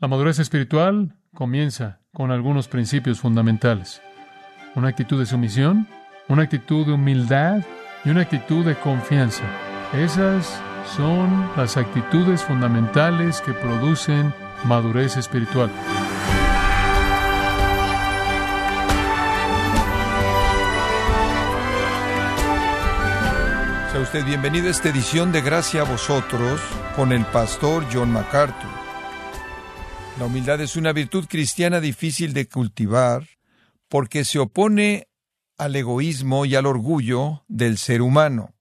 La madurez espiritual comienza con algunos principios fundamentales. Una actitud de sumisión, una actitud de humildad y una actitud de confianza. Esas son las actitudes fundamentales que producen madurez espiritual. Sea usted bienvenido a esta edición de Gracia a vosotros con el pastor John MacArthur. La humildad es una virtud cristiana difícil de cultivar porque se opone al egoísmo y al orgullo del ser humano.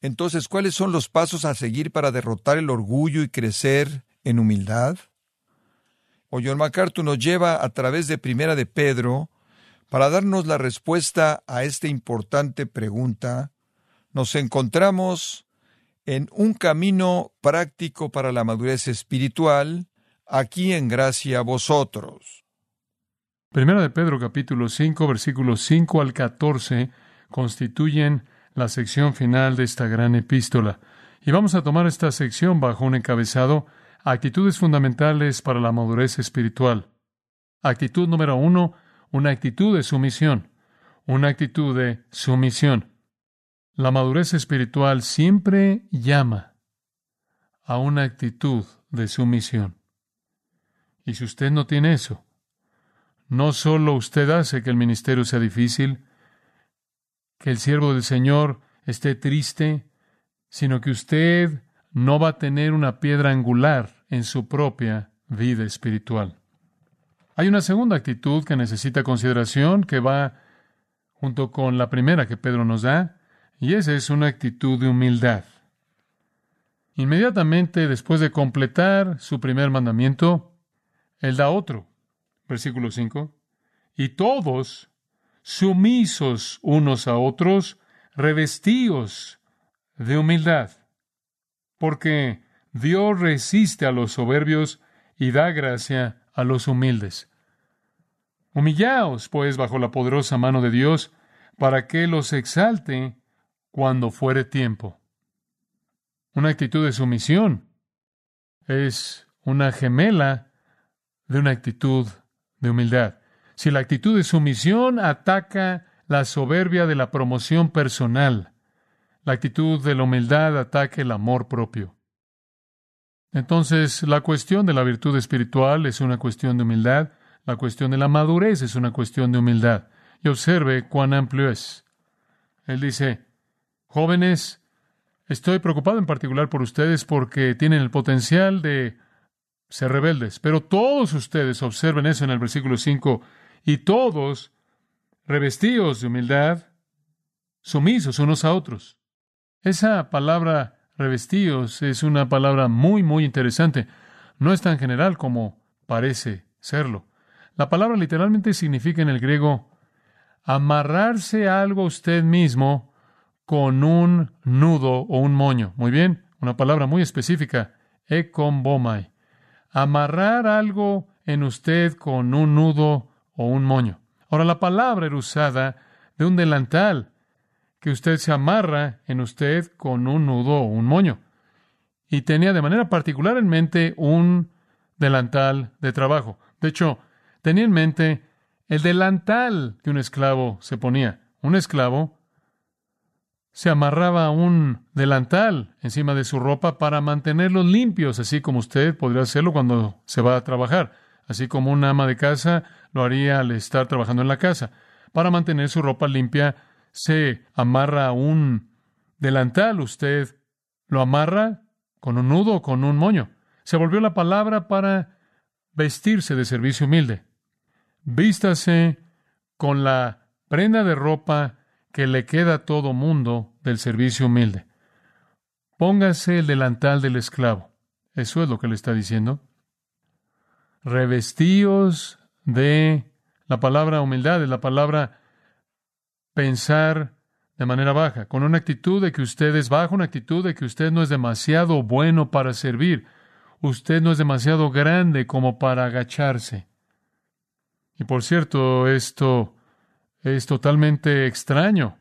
Entonces, ¿cuáles son los pasos a seguir para derrotar el orgullo y crecer en humildad? O John MacArthur nos lleva a través de Primera de Pedro para darnos la respuesta a esta importante pregunta. Nos encontramos en un camino práctico para la madurez espiritual, aquí en gracia a vosotros. Primera de Pedro capítulo 5 versículos 5 al 14 constituyen la sección final de esta gran epístola. Y vamos a tomar esta sección bajo un encabezado Actitudes fundamentales para la madurez espiritual. Actitud número uno, una actitud de sumisión. Una actitud de sumisión. La madurez espiritual siempre llama a una actitud de sumisión. Y si usted no tiene eso, no solo usted hace que el ministerio sea difícil, que el siervo del Señor esté triste, sino que usted no va a tener una piedra angular en su propia vida espiritual. Hay una segunda actitud que necesita consideración que va junto con la primera que Pedro nos da, y esa es una actitud de humildad. Inmediatamente después de completar su primer mandamiento, él da otro. Versículo 5. Y todos, sumisos unos a otros, revestíos de humildad, porque Dios resiste a los soberbios y da gracia a los humildes. Humillaos, pues, bajo la poderosa mano de Dios, para que los exalte cuando fuere tiempo. Una actitud de sumisión es una gemela de una actitud de humildad. Si la actitud de sumisión ataca la soberbia de la promoción personal, la actitud de la humildad ataca el amor propio. Entonces, la cuestión de la virtud espiritual es una cuestión de humildad, la cuestión de la madurez es una cuestión de humildad. Y observe cuán amplio es. Él dice, jóvenes, estoy preocupado en particular por ustedes porque tienen el potencial de ser rebeldes. Pero todos ustedes observen eso en el versículo 5, y todos revestidos de humildad, sumisos unos a otros. Esa palabra revestidos es una palabra muy, muy interesante. No es tan general como parece serlo. La palabra literalmente significa en el griego amarrarse algo usted mismo con un nudo o un moño. Muy bien, una palabra muy específica, ekombomai amarrar algo en usted con un nudo o un moño. Ahora, la palabra era usada de un delantal que usted se amarra en usted con un nudo o un moño. Y tenía de manera particular en mente un delantal de trabajo. De hecho, tenía en mente el delantal que un esclavo se ponía. Un esclavo se amarraba un delantal encima de su ropa para mantenerlos limpios, así como usted podría hacerlo cuando se va a trabajar, así como una ama de casa lo haría al estar trabajando en la casa. Para mantener su ropa limpia, se amarra un delantal, usted lo amarra con un nudo o con un moño. Se volvió la palabra para vestirse de servicio humilde. Vístase con la prenda de ropa que le queda a todo mundo del servicio humilde. Póngase el delantal del esclavo. Eso es lo que le está diciendo. Revestíos de la palabra humildad, de la palabra pensar de manera baja, con una actitud de que usted es bajo, una actitud de que usted no es demasiado bueno para servir, usted no es demasiado grande como para agacharse. Y por cierto, esto es totalmente extraño.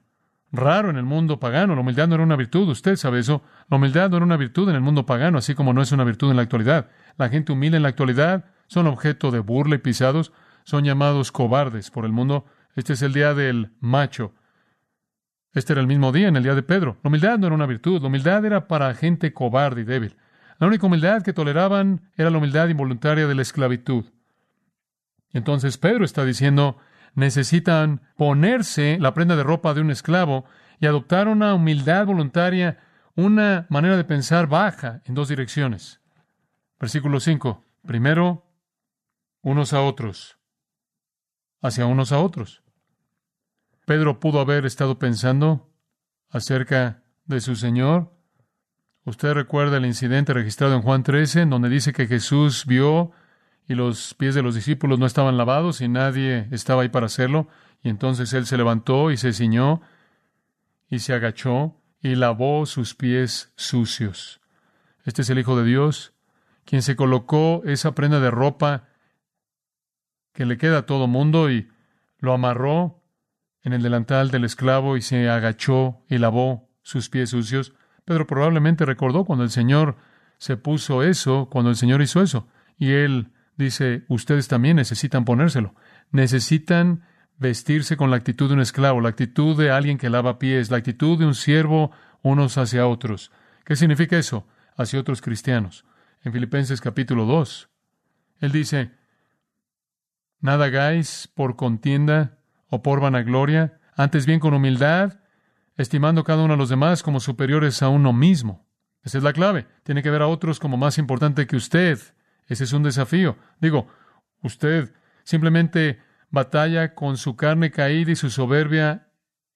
raro en el mundo pagano. La humildad no era una virtud, usted sabe eso. La humildad no era una virtud en el mundo pagano, así como no es una virtud en la actualidad. La gente humilde en la actualidad son objeto de burla y pisados, son llamados cobardes por el mundo. Este es el día del macho. Este era el mismo día, en el día de Pedro. La humildad no era una virtud, la humildad era para gente cobarde y débil. La única humildad que toleraban era la humildad involuntaria de la esclavitud. Entonces Pedro está diciendo, necesitan ponerse la prenda de ropa de un esclavo y adoptar una humildad voluntaria, una manera de pensar baja en dos direcciones. Versículo 5. Primero, unos a otros, hacia unos a otros. Pedro pudo haber estado pensando acerca de su Señor. Usted recuerda el incidente registrado en Juan 13, en donde dice que Jesús vio y los pies de los discípulos no estaban lavados y nadie estaba ahí para hacerlo. Y entonces él se levantó y se ciñó y se agachó y lavó sus pies sucios. Este es el Hijo de Dios, quien se colocó esa prenda de ropa que le queda a todo mundo y lo amarró en el delantal del esclavo y se agachó y lavó sus pies sucios. Pedro probablemente recordó cuando el Señor se puso eso, cuando el Señor hizo eso. Y él dice, ustedes también necesitan ponérselo. Necesitan vestirse con la actitud de un esclavo, la actitud de alguien que lava pies, la actitud de un siervo unos hacia otros. ¿Qué significa eso? Hacia otros cristianos. En Filipenses capítulo 2, él dice, Nada hagáis por contienda o por vanagloria, antes bien con humildad, estimando cada uno a los demás como superiores a uno mismo. Esa es la clave. Tiene que ver a otros como más importante que usted. Ese es un desafío. Digo, usted simplemente batalla con su carne caída y su soberbia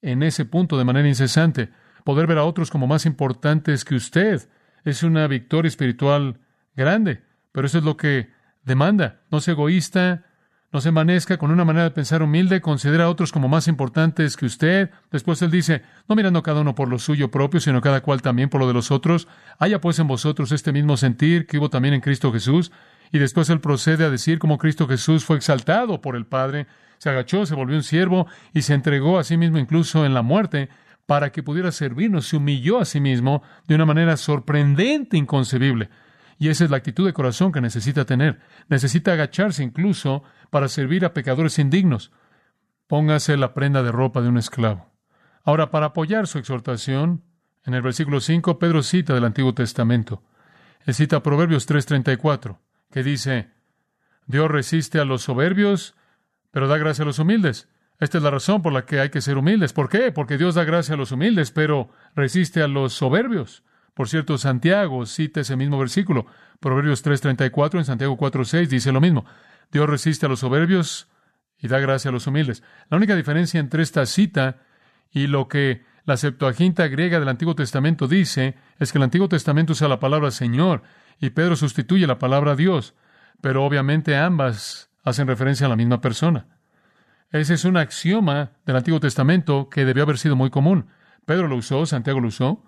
en ese punto de manera incesante. Poder ver a otros como más importantes que usted es una victoria espiritual grande, pero eso es lo que demanda. No sea egoísta, no se amanezca con una manera de pensar humilde, considera a otros como más importantes que usted. Después él dice, no mirando cada uno por lo suyo propio, sino cada cual también por lo de los otros. Haya pues en vosotros este mismo sentir que hubo también en Cristo Jesús. Y después él procede a decir cómo Cristo Jesús fue exaltado por el Padre, se agachó, se volvió un siervo y se entregó a sí mismo incluso en la muerte para que pudiera servirnos, se humilló a sí mismo de una manera sorprendente, inconcebible. Y esa es la actitud de corazón que necesita tener. Necesita agacharse incluso para servir a pecadores indignos. Póngase la prenda de ropa de un esclavo. Ahora, para apoyar su exhortación, en el versículo 5, Pedro cita del Antiguo Testamento. Él cita Proverbios 3:34, que dice, Dios resiste a los soberbios, pero da gracia a los humildes. Esta es la razón por la que hay que ser humildes. ¿Por qué? Porque Dios da gracia a los humildes, pero resiste a los soberbios. Por cierto, Santiago cita ese mismo versículo. Proverbios 3:34 en Santiago 4:6 dice lo mismo. Dios resiste a los soberbios y da gracia a los humildes. La única diferencia entre esta cita y lo que la Septuaginta griega del Antiguo Testamento dice es que el Antiguo Testamento usa la palabra Señor y Pedro sustituye la palabra Dios, pero obviamente ambas hacen referencia a la misma persona. Ese es un axioma del Antiguo Testamento que debió haber sido muy común. Pedro lo usó, Santiago lo usó,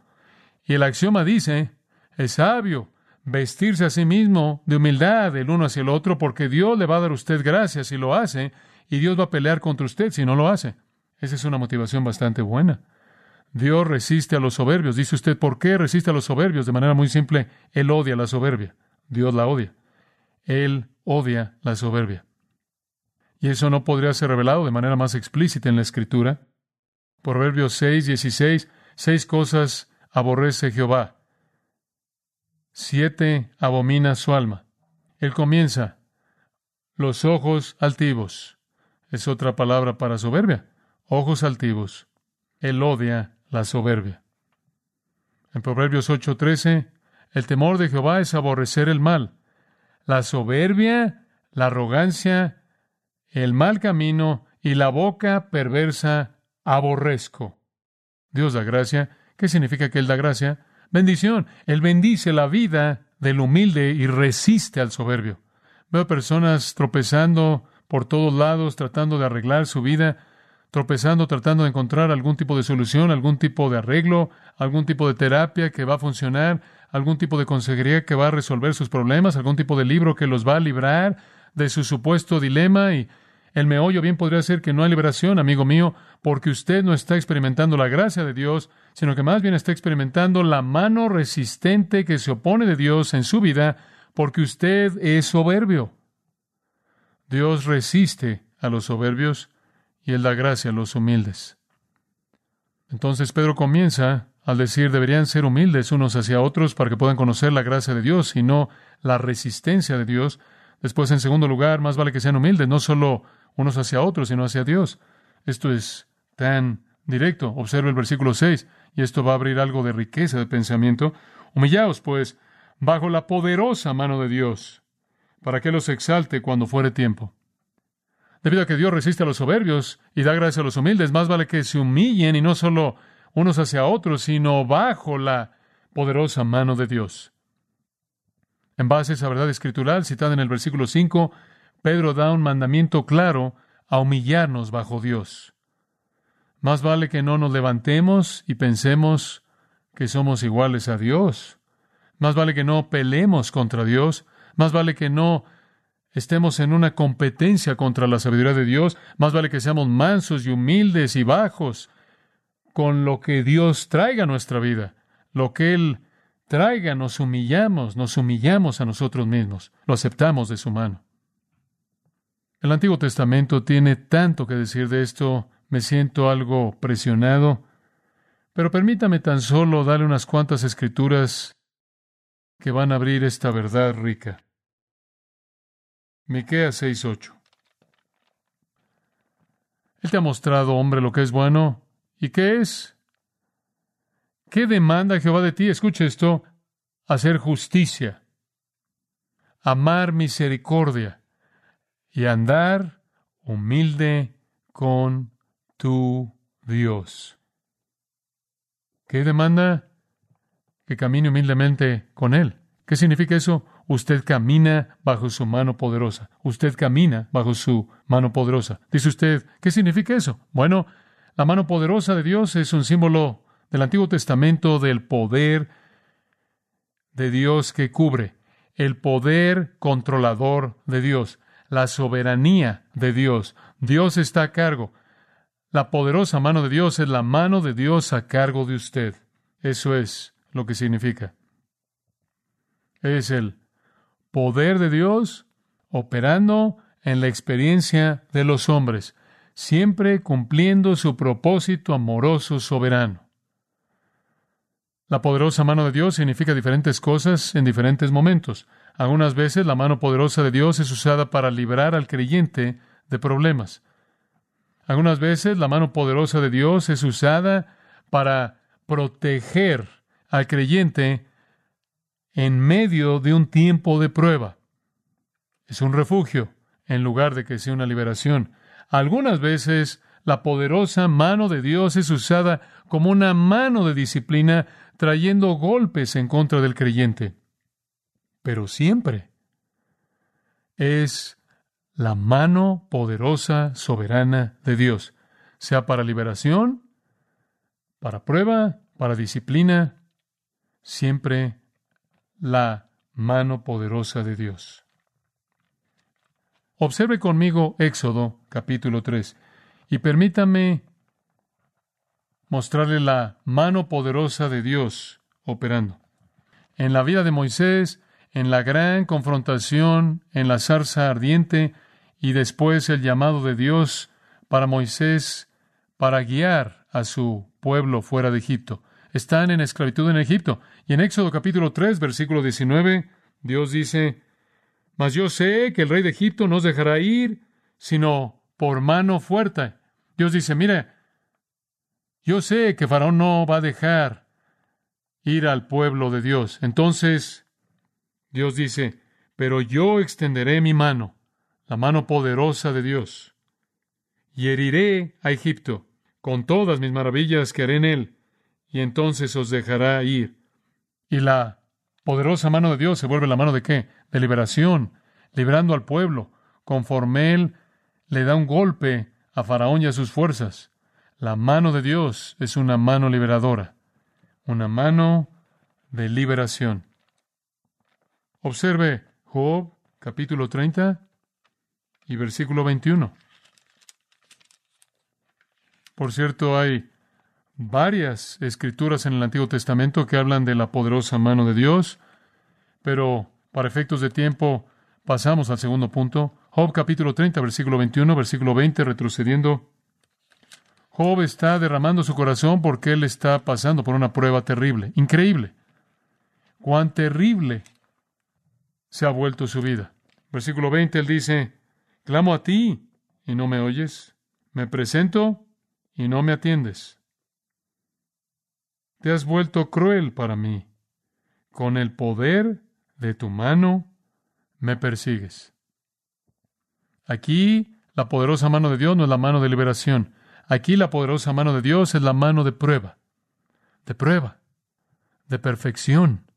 y el axioma dice, es sabio vestirse a sí mismo de humildad el uno hacia el otro, porque Dios le va a dar a usted gracias si lo hace, y Dios va a pelear contra usted si no lo hace. Esa es una motivación bastante buena. Dios resiste a los soberbios. Dice usted, ¿por qué resiste a los soberbios? De manera muy simple, Él odia la soberbia. Dios la odia. Él odia la soberbia. Y eso no podría ser revelado de manera más explícita en la Escritura. Proverbios 6, 16, seis cosas aborrece Jehová. Siete abomina su alma. Él comienza, los ojos altivos. Es otra palabra para soberbia. Ojos altivos. Él odia la soberbia. En Proverbios 8:13, el temor de Jehová es aborrecer el mal. La soberbia, la arrogancia, el mal camino y la boca perversa aborrezco. Dios da gracia ¿Qué significa que Él da gracia? Bendición. Él bendice la vida del humilde y resiste al soberbio. Veo personas tropezando por todos lados, tratando de arreglar su vida, tropezando, tratando de encontrar algún tipo de solución, algún tipo de arreglo, algún tipo de terapia que va a funcionar, algún tipo de consejería que va a resolver sus problemas, algún tipo de libro que los va a librar de su supuesto dilema y El meollo bien podría ser que no hay liberación, amigo mío, porque usted no está experimentando la gracia de Dios, sino que más bien está experimentando la mano resistente que se opone de Dios en su vida, porque usted es soberbio. Dios resiste a los soberbios y Él da gracia a los humildes. Entonces Pedro comienza al decir deberían ser humildes unos hacia otros para que puedan conocer la gracia de Dios y no la resistencia de Dios. Después, en segundo lugar, más vale que sean humildes, no solo unos hacia otros, sino hacia Dios. Esto es tan directo. Observe el versículo 6, y esto va a abrir algo de riqueza de pensamiento. Humillaos, pues, bajo la poderosa mano de Dios, para que los exalte cuando fuere tiempo. Debido a que Dios resiste a los soberbios y da gracia a los humildes, más vale que se humillen y no solo unos hacia otros, sino bajo la poderosa mano de Dios. En base a esa verdad escritural citada en el versículo 5, Pedro da un mandamiento claro a humillarnos bajo Dios. Más vale que no nos levantemos y pensemos que somos iguales a Dios. Más vale que no peleemos contra Dios. Más vale que no estemos en una competencia contra la sabiduría de Dios. Más vale que seamos mansos y humildes y bajos con lo que Dios traiga a nuestra vida. Lo que Él traiga, nos humillamos, nos humillamos a nosotros mismos. Lo aceptamos de su mano. El Antiguo Testamento tiene tanto que decir de esto, me siento algo presionado, pero permítame tan solo darle unas cuantas escrituras que van a abrir esta verdad rica. Miqueas 6:8. Él te ha mostrado, hombre, lo que es bueno y qué es. ¿Qué demanda Jehová de ti? Escuche esto, hacer justicia, amar misericordia y andar humilde con tu Dios. ¿Qué demanda? Que camine humildemente con Él. ¿Qué significa eso? Usted camina bajo su mano poderosa. Usted camina bajo su mano poderosa. Dice usted, ¿qué significa eso? Bueno, la mano poderosa de Dios es un símbolo del Antiguo Testamento del poder de Dios que cubre, el poder controlador de Dios la soberanía de Dios. Dios está a cargo. La poderosa mano de Dios es la mano de Dios a cargo de usted. Eso es lo que significa. Es el poder de Dios operando en la experiencia de los hombres, siempre cumpliendo su propósito amoroso soberano. La poderosa mano de Dios significa diferentes cosas en diferentes momentos. Algunas veces la mano poderosa de Dios es usada para librar al creyente de problemas. Algunas veces la mano poderosa de Dios es usada para proteger al creyente en medio de un tiempo de prueba. Es un refugio en lugar de que sea una liberación. Algunas veces la poderosa mano de Dios es usada como una mano de disciplina trayendo golpes en contra del creyente pero siempre es la mano poderosa, soberana de Dios, sea para liberación, para prueba, para disciplina, siempre la mano poderosa de Dios. Observe conmigo Éxodo capítulo 3 y permítame mostrarle la mano poderosa de Dios operando. En la vida de Moisés en la gran confrontación en la zarza ardiente y después el llamado de Dios para Moisés para guiar a su pueblo fuera de Egipto. Están en esclavitud en Egipto. Y en Éxodo capítulo 3, versículo 19, Dios dice, Mas yo sé que el rey de Egipto no os dejará ir, sino por mano fuerte. Dios dice, mira, yo sé que Faraón no va a dejar ir al pueblo de Dios. Entonces, Dios dice, pero yo extenderé mi mano, la mano poderosa de Dios, y heriré a Egipto con todas mis maravillas que haré en él, y entonces os dejará ir. Y la poderosa mano de Dios se vuelve la mano de qué? De liberación, librando al pueblo, conforme él le da un golpe a Faraón y a sus fuerzas. La mano de Dios es una mano liberadora, una mano de liberación. Observe Job capítulo 30 y versículo 21. Por cierto, hay varias escrituras en el Antiguo Testamento que hablan de la poderosa mano de Dios, pero para efectos de tiempo pasamos al segundo punto. Job capítulo 30, versículo 21, versículo 20, retrocediendo. Job está derramando su corazón porque él está pasando por una prueba terrible, increíble. Cuán terrible se ha vuelto su vida. Versículo 20, él dice, clamo a ti y no me oyes, me presento y no me atiendes. Te has vuelto cruel para mí. Con el poder de tu mano me persigues. Aquí la poderosa mano de Dios no es la mano de liberación. Aquí la poderosa mano de Dios es la mano de prueba, de prueba, de perfección,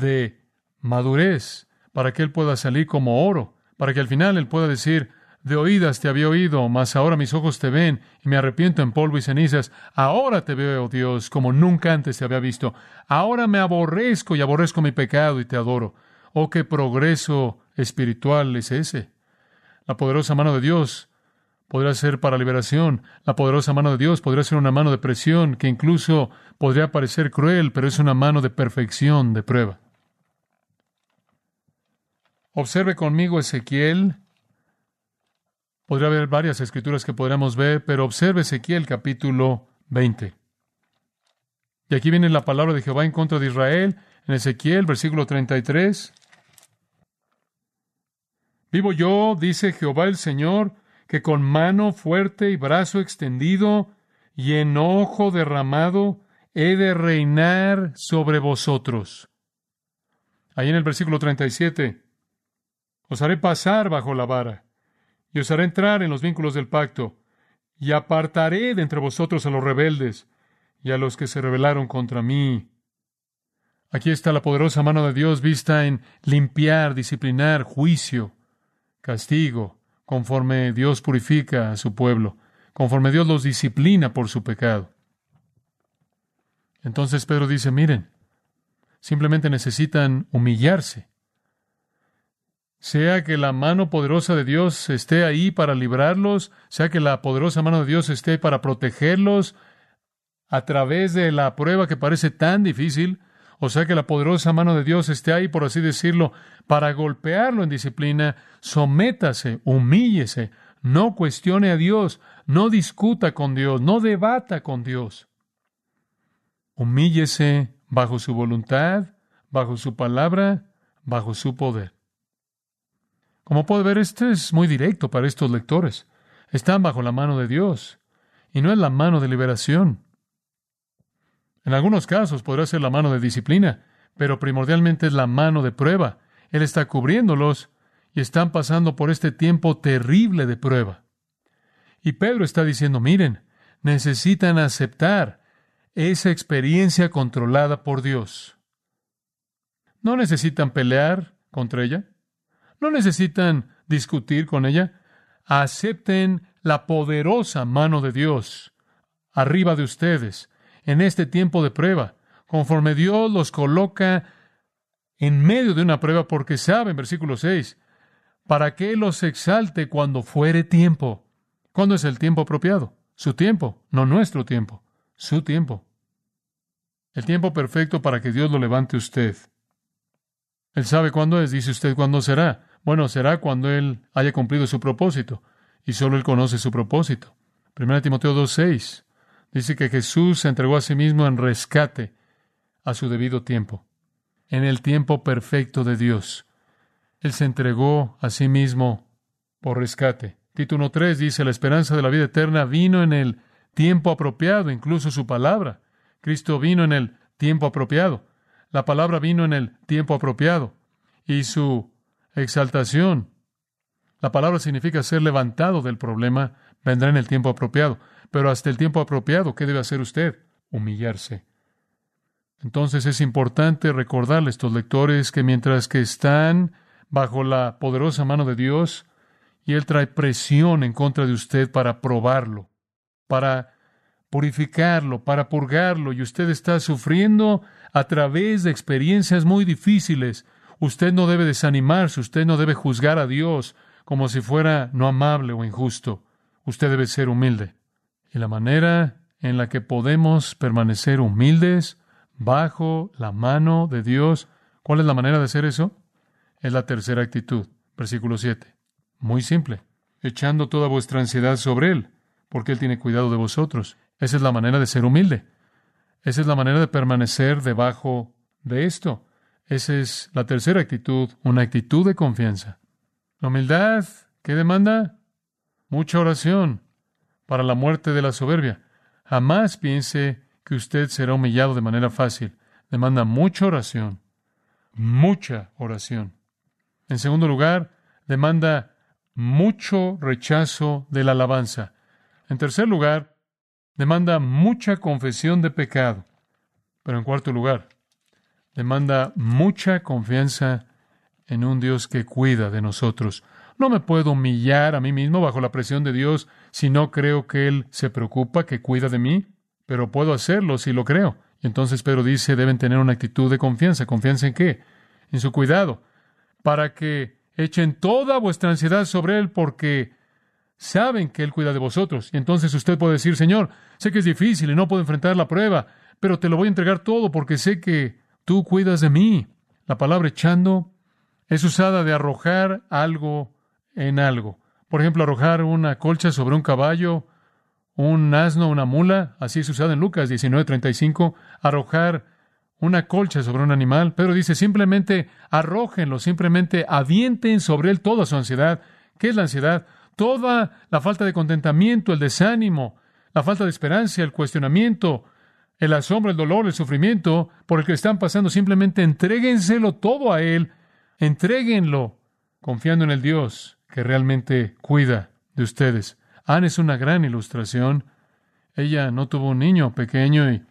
de madurez, para que Él pueda salir como oro, para que al final Él pueda decir, de oídas te había oído, mas ahora mis ojos te ven y me arrepiento en polvo y cenizas. Ahora te veo, oh Dios, como nunca antes te había visto. Ahora me aborrezco y aborrezco mi pecado y te adoro. Oh, qué progreso espiritual es ese. La poderosa mano de Dios podría ser para liberación. La poderosa mano de Dios podría ser una mano de presión que incluso podría parecer cruel, pero es una mano de perfección, de prueba. Observe conmigo Ezequiel Podría haber varias escrituras que podríamos ver, pero observe Ezequiel capítulo 20. Y aquí viene la palabra de Jehová en contra de Israel, en Ezequiel, versículo 33. Vivo yo, dice Jehová el Señor, que con mano fuerte y brazo extendido y enojo derramado he de reinar sobre vosotros. Ahí en el versículo 37, os haré pasar bajo la vara y os haré entrar en los vínculos del pacto, y apartaré de entre vosotros a los rebeldes y a los que se rebelaron contra mí. Aquí está la poderosa mano de Dios vista en limpiar, disciplinar, juicio, castigo, conforme Dios purifica a su pueblo, conforme Dios los disciplina por su pecado. Entonces Pedro dice, miren, simplemente necesitan humillarse sea que la mano poderosa de Dios esté ahí para librarlos, sea que la poderosa mano de Dios esté para protegerlos a través de la prueba que parece tan difícil, o sea que la poderosa mano de Dios esté ahí, por así decirlo, para golpearlo en disciplina, sométase, humíllese, no cuestione a Dios, no discuta con Dios, no debata con Dios. Humíllese bajo su voluntad, bajo su palabra, bajo su poder. Como puede ver, este es muy directo para estos lectores. Están bajo la mano de Dios y no es la mano de liberación. En algunos casos podrá ser la mano de disciplina, pero primordialmente es la mano de prueba. Él está cubriéndolos y están pasando por este tiempo terrible de prueba. Y Pedro está diciendo, miren, necesitan aceptar esa experiencia controlada por Dios. No necesitan pelear contra ella. No necesitan discutir con ella. Acepten la poderosa mano de Dios arriba de ustedes en este tiempo de prueba, conforme Dios los coloca en medio de una prueba, porque saben, versículo 6, para que los exalte cuando fuere tiempo. ¿Cuándo es el tiempo apropiado? Su tiempo, no nuestro tiempo, su tiempo. El tiempo perfecto para que Dios lo levante usted. Él sabe cuándo es, dice usted cuándo será. Bueno, será cuando Él haya cumplido su propósito, y solo Él conoce su propósito. 1 Timoteo 2.6 dice que Jesús se entregó a sí mismo en rescate a su debido tiempo, en el tiempo perfecto de Dios. Él se entregó a sí mismo por rescate. Título 3 dice, la esperanza de la vida eterna vino en el tiempo apropiado, incluso su palabra. Cristo vino en el tiempo apropiado. La palabra vino en el tiempo apropiado. Y su exaltación. La palabra significa ser levantado del problema, vendrá en el tiempo apropiado. Pero hasta el tiempo apropiado, ¿qué debe hacer usted? Humillarse. Entonces es importante recordarle a estos lectores que mientras que están bajo la poderosa mano de Dios, y Él trae presión en contra de usted para probarlo, para purificarlo, para purgarlo, y usted está sufriendo a través de experiencias muy difíciles, Usted no debe desanimarse, usted no debe juzgar a Dios como si fuera no amable o injusto. usted debe ser humilde. Y la manera en la que podemos permanecer humildes bajo la mano de Dios, ¿cuál es la manera de hacer eso? Es la tercera actitud, versículo 7. Muy simple, echando toda vuestra ansiedad sobre Él, porque Él tiene cuidado de vosotros. Esa es la manera de ser humilde. Esa es la manera de permanecer debajo de esto. Esa es la tercera actitud, una actitud de confianza. La humildad, ¿qué demanda? Mucha oración para la muerte de la soberbia. Jamás piense que usted será humillado de manera fácil. Demanda mucha oración, mucha oración. En segundo lugar, demanda mucho rechazo de la alabanza. En tercer lugar, demanda mucha confesión de pecado. Pero en cuarto lugar, demanda mucha confianza en un Dios que cuida de nosotros. No me puedo humillar a mí mismo bajo la presión de Dios si no creo que Él se preocupa, que cuida de mí, pero puedo hacerlo si lo creo. Y entonces Pedro dice, deben tener una actitud de confianza. ¿Confianza en qué? En su cuidado, para que echen toda vuestra ansiedad sobre Él porque saben que Él cuida de vosotros. Y entonces usted puede decir, Señor, sé que es difícil y no puedo enfrentar la prueba, pero te lo voy a entregar todo porque sé que tú cuidas de mí. La palabra echando es usada de arrojar algo en algo. Por ejemplo, arrojar una colcha sobre un caballo, un asno, una mula, así es usado en Lucas 19:35, arrojar una colcha sobre un animal. Pedro dice simplemente arrójenlo, simplemente avienten sobre él toda su ansiedad. ¿Qué es la ansiedad? Toda la falta de contentamiento, el desánimo, la falta de esperanza, el cuestionamiento, el asombro, el dolor, el sufrimiento por el que están pasando, simplemente entréguenselo todo a Él, entréguenlo, confiando en el Dios que realmente cuida de ustedes. Anne es una gran ilustración. Ella no tuvo un niño pequeño y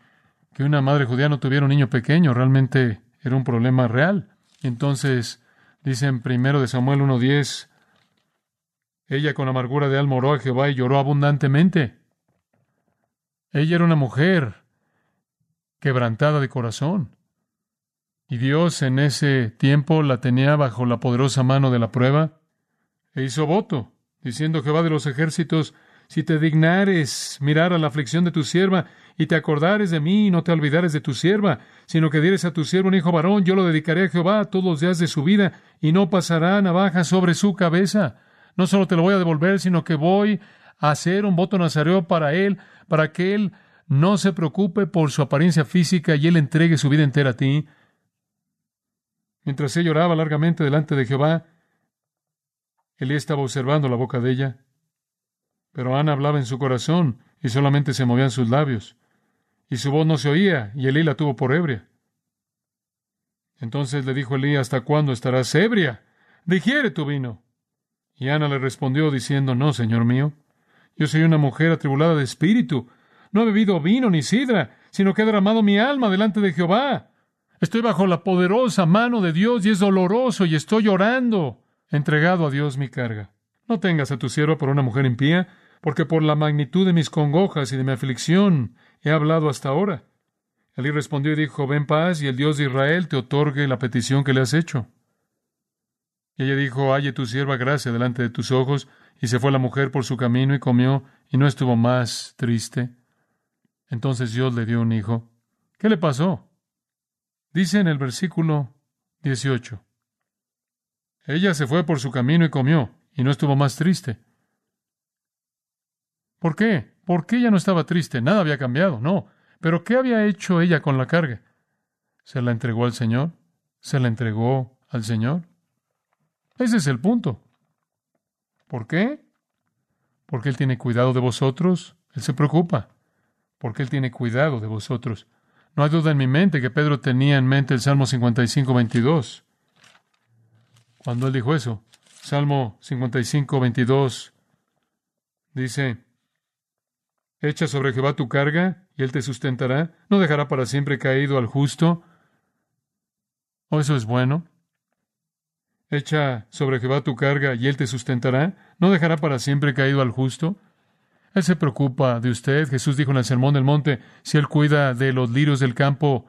que una madre judía no tuviera un niño pequeño realmente era un problema real. Entonces, dice en primero de Samuel 1.10, ella con amargura de alma oró a Jehová y lloró abundantemente. Ella era una mujer quebrantada de corazón. Y Dios en ese tiempo la tenía bajo la poderosa mano de la prueba e hizo voto, diciendo Jehová de los ejércitos, si te dignares mirar a la aflicción de tu sierva, y te acordares de mí, y no te olvidares de tu sierva, sino que dieres a tu siervo un hijo varón, yo lo dedicaré a Jehová todos los días de su vida, y no pasará navaja sobre su cabeza. No solo te lo voy a devolver, sino que voy a hacer un voto nazareo para él, para que él no se preocupe por su apariencia física y él entregue su vida entera a ti. Mientras ella lloraba largamente delante de Jehová, Elí estaba observando la boca de ella. Pero Ana hablaba en su corazón y solamente se movían sus labios. Y su voz no se oía, y Elí la tuvo por ebria. Entonces le dijo Elí, ¿hasta cuándo estarás ebria? Digiere tu vino. Y Ana le respondió diciendo, No, señor mío, yo soy una mujer atribulada de espíritu. No he bebido vino ni sidra, sino que he derramado mi alma delante de Jehová. Estoy bajo la poderosa mano de Dios y es doloroso y estoy llorando entregado a Dios mi carga. No tengas a tu sierva por una mujer impía, porque por la magnitud de mis congojas y de mi aflicción he hablado hasta ahora. Elí respondió y dijo, ven paz, y el Dios de Israel te otorgue la petición que le has hecho. Y ella dijo, halle tu sierva gracia delante de tus ojos, y se fue la mujer por su camino y comió, y no estuvo más triste. Entonces Dios le dio un hijo. ¿Qué le pasó? Dice en el versículo 18. Ella se fue por su camino y comió, y no estuvo más triste. ¿Por qué? ¿Por qué ella no estaba triste? Nada había cambiado, no. Pero ¿qué había hecho ella con la carga? ¿Se la entregó al Señor? ¿Se la entregó al Señor? Ese es el punto. ¿Por qué? Porque Él tiene cuidado de vosotros. Él se preocupa. Porque Él tiene cuidado de vosotros. No hay duda en mi mente que Pedro tenía en mente el Salmo 55, 22 cuando él dijo eso. Salmo 55, 22 dice, Echa sobre Jehová tu carga y él te sustentará. No dejará para siempre caído al justo. ¿O oh, eso es bueno? Echa sobre Jehová tu carga y él te sustentará. No dejará para siempre caído al justo. Él se preocupa de usted. Jesús dijo en el Sermón del Monte, si él cuida de los lirios del campo,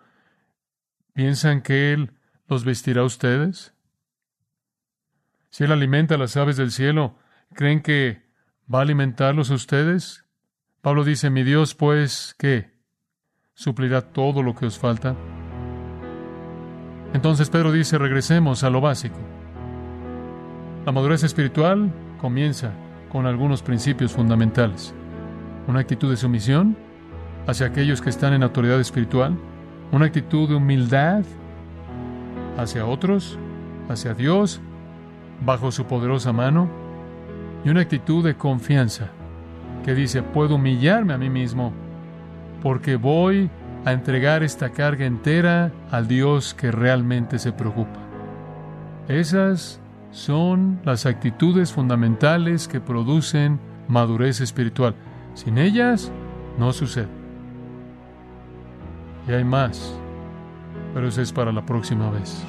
¿piensan que él los vestirá a ustedes? Si Él alimenta a las aves del cielo, ¿creen que ¿Va a alimentarlos a ustedes? Pablo dice, mi Dios pues, ¿qué? ¿Suplirá todo lo que os falta? Entonces Pedro dice, regresemos a lo básico. La madurez espiritual comienza con algunos principios fundamentales. Una actitud de sumisión hacia aquellos que están en autoridad espiritual, una actitud de humildad hacia otros, hacia Dios, bajo su poderosa mano, y una actitud de confianza que dice, puedo humillarme a mí mismo porque voy a entregar esta carga entera al Dios que realmente se preocupa. Esas son las actitudes fundamentales que producen madurez espiritual. Sin ellas, no sucede. Y hay más, pero eso es para la próxima vez.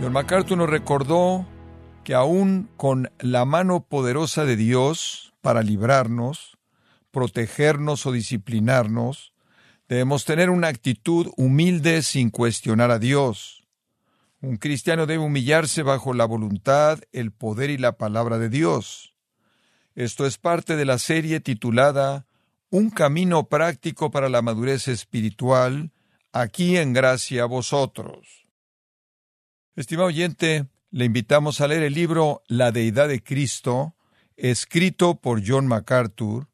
John MacArthur nos recordó que aún con la mano poderosa de Dios para librarnos, protegernos o disciplinarnos, debemos tener una actitud humilde sin cuestionar a Dios. Un cristiano debe humillarse bajo la voluntad, el poder y la palabra de Dios. Esto es parte de la serie titulada Un camino práctico para la madurez espiritual, aquí en gracia a vosotros. Estimado oyente, le invitamos a leer el libro La Deidad de Cristo, escrito por John MacArthur,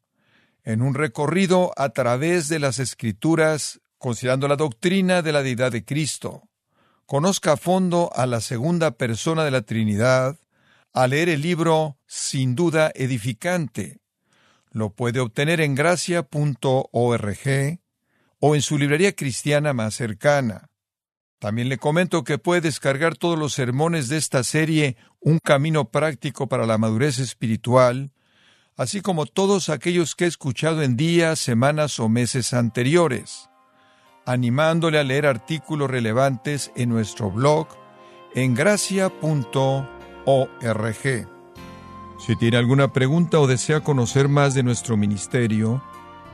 en un recorrido a través de las Escrituras, considerando la doctrina de la Deidad de Cristo. Conozca a fondo a la segunda persona de la Trinidad al leer el libro sin duda edificante. Lo puede obtener en gracia.org o en su librería cristiana más cercana. También le comento que puede descargar todos los sermones de esta serie Un camino práctico para la madurez espiritual, así como todos aquellos que he escuchado en días, semanas o meses anteriores, animándole a leer artículos relevantes en nuestro blog en gracia.org. Si tiene alguna pregunta o desea conocer más de nuestro ministerio,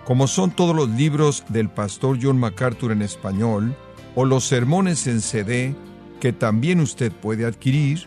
como son todos los libros del pastor John MacArthur en español, o los sermones en CD que también usted puede adquirir,